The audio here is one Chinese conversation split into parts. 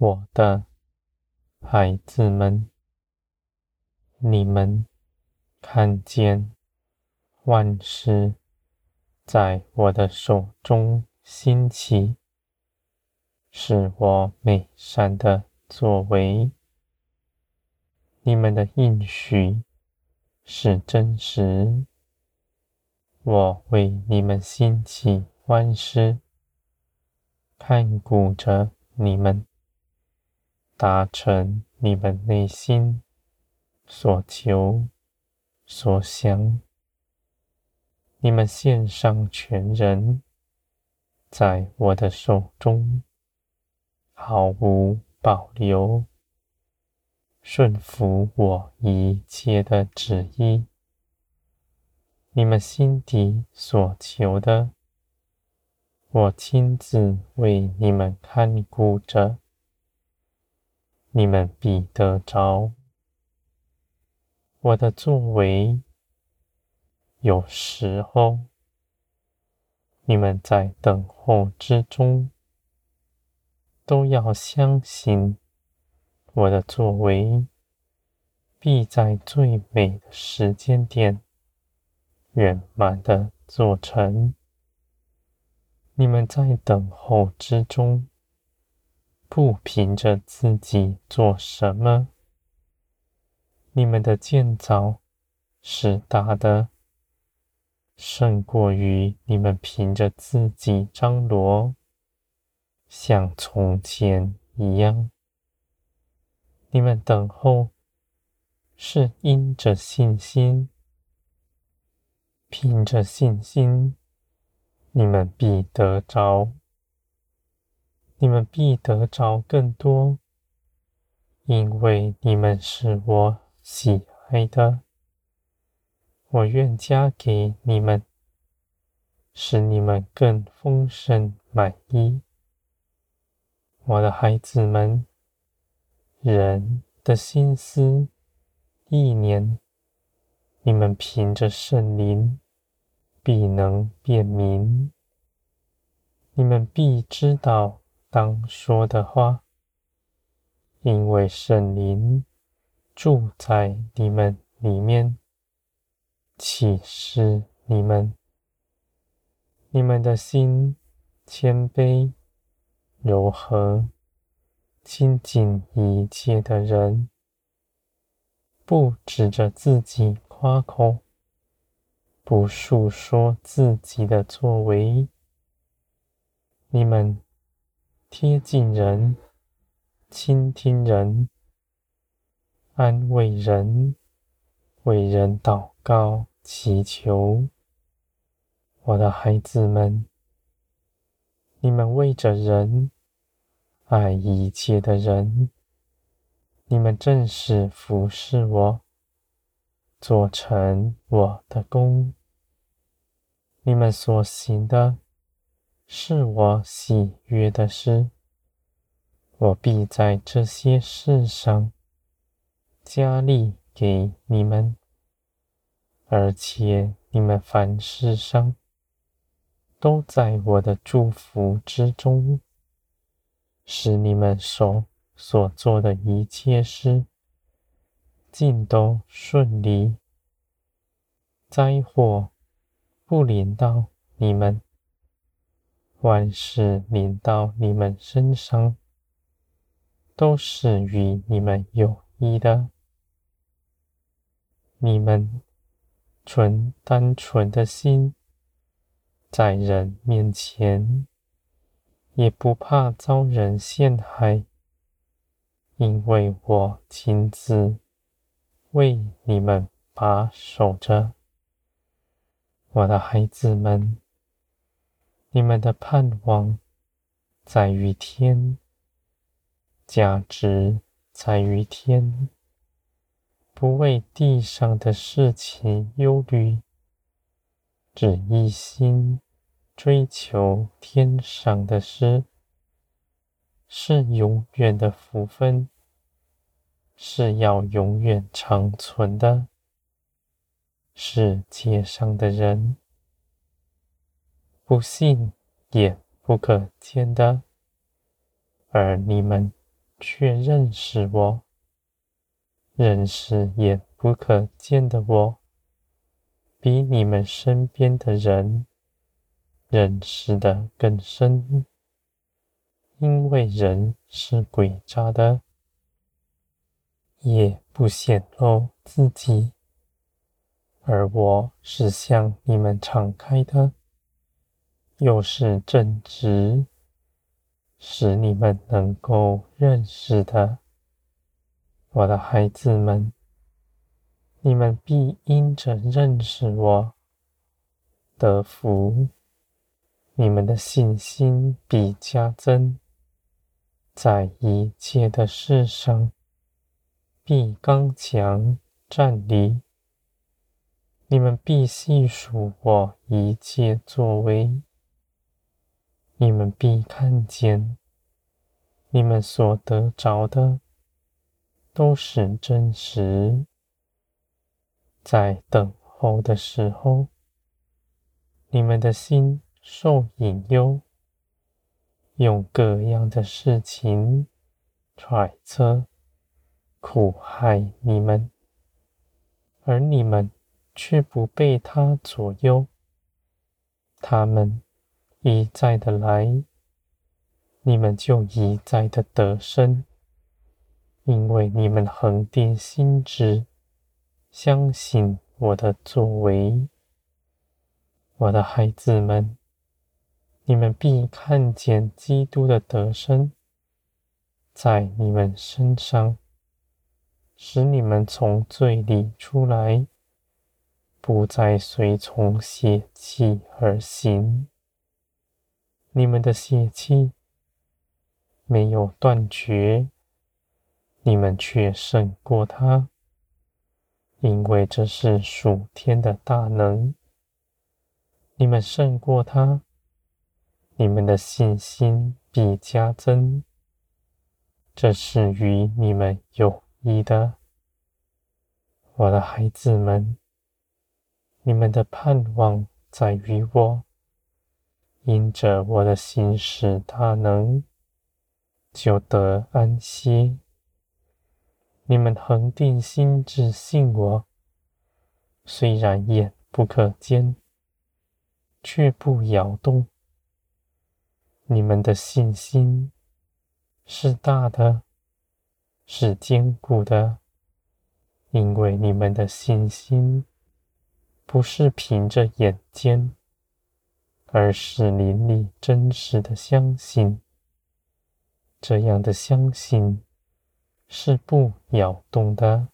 我的孩子们，你们看见万事在我的手中兴起，是我美善的作为。你们的应许是真实，我为你们兴起万事，看顾着你们。达成你们内心所求所想，你们献上全人，在我的手中，毫无保留，顺服我一切的旨意。你们心底所求的，我亲自为你们看顾着。你们必得着我的作为。有时候，你们在等候之中，都要相信我的作为必在最美的时间点圆满的做成。你们在等候之中。不凭着自己做什么，你们的建造是大的，胜过于你们凭着自己张罗，像从前一样。你们等候是因着信心，凭着信心，你们必得着。你们必得着更多，因为你们是我喜爱的。我愿加给你们，使你们更丰盛满意。我的孩子们，人的心思意念，你们凭着圣灵必能辨明，你们必知道。当说的话，因为圣灵住在你们里面，启示你们，你们的心谦卑、柔和、亲近一切的人，不指着自己夸口，不述说自己的作为，你们。贴近人，倾听人，安慰人，为人祷告祈求。我的孩子们，你们为着人，爱一切的人，你们正是服侍我，做成我的工。你们所行的。是我喜悦的事，我必在这些事上加力给你们，而且你们凡事上都在我的祝福之中，使你们手所做的一切事尽都顺利，灾祸不临到你们。万事临到你们身上，都是与你们有益的。你们纯单纯的心，在人面前，也不怕遭人陷害，因为我亲自为你们把守着，我的孩子们。你们的盼望在于天，价值在于天，不为地上的事情忧虑，只一心追求天上的事，是永远的福分，是要永远长存的。世界上的人。不信也不可见的，而你们却认识我，认识眼不可见的我，比你们身边的人认识的更深，因为人是诡诈的，也不显露自己，而我是向你们敞开的，又是正直，使你们能够认识的，我的孩子们，你们必因着认识我得福，你们的信心必加增，在一切的事上必刚强站立，你们必细数我一切作为。你们必看见，你们所得着的都是真实。在等候的时候，你们的心受引诱，用各样的事情揣测、苦害你们，而你们却不被他左右。他们。一再的来，你们就一再的得生，因为你们恒定心志，相信我的作为。我的孩子们，你们必看见基督的得生在你们身上，使你们从罪里出来，不再随从血气而行。你们的血气没有断绝，你们却胜过他，因为这是属天的大能。你们胜过他，你们的信心必加增，这是与你们有益的，我的孩子们。你们的盼望在于我。因着我的心使他能，就得安息。你们恒定心志信我，虽然眼不可见，却不摇动。你们的信心是大的，是坚固的，因为你们的信心不是凭着眼见。而是灵里真实的相信，这样的相信是不摇动的。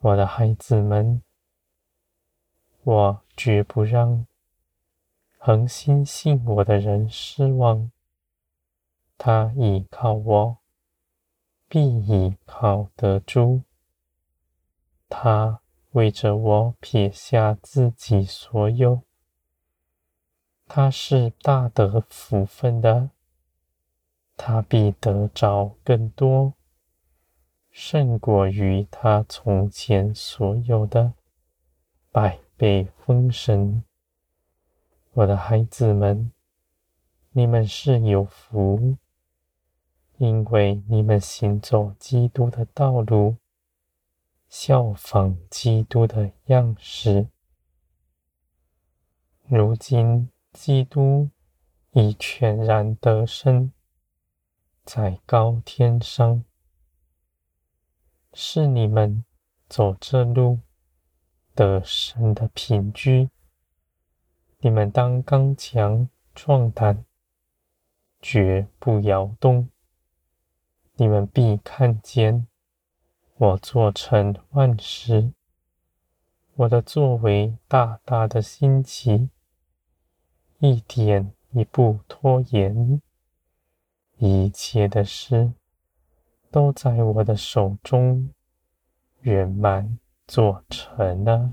我的孩子们，我绝不让恒心信我的人失望。他倚靠我，必倚靠得住。他为着我撇下自己所有。他是大得福分的，他必得着更多，胜过于他从前所有的百倍丰盛。我的孩子们，你们是有福，因为你们行走基督的道路，效仿基督的样式。如今。基督已全然得胜，在高天上，是你们走这路得胜的凭据。你们当刚强壮胆，绝不摇动。你们必看见我做成万事，我的作为大大的兴起。一点一不拖延，一切的事都在我的手中圆满做成了。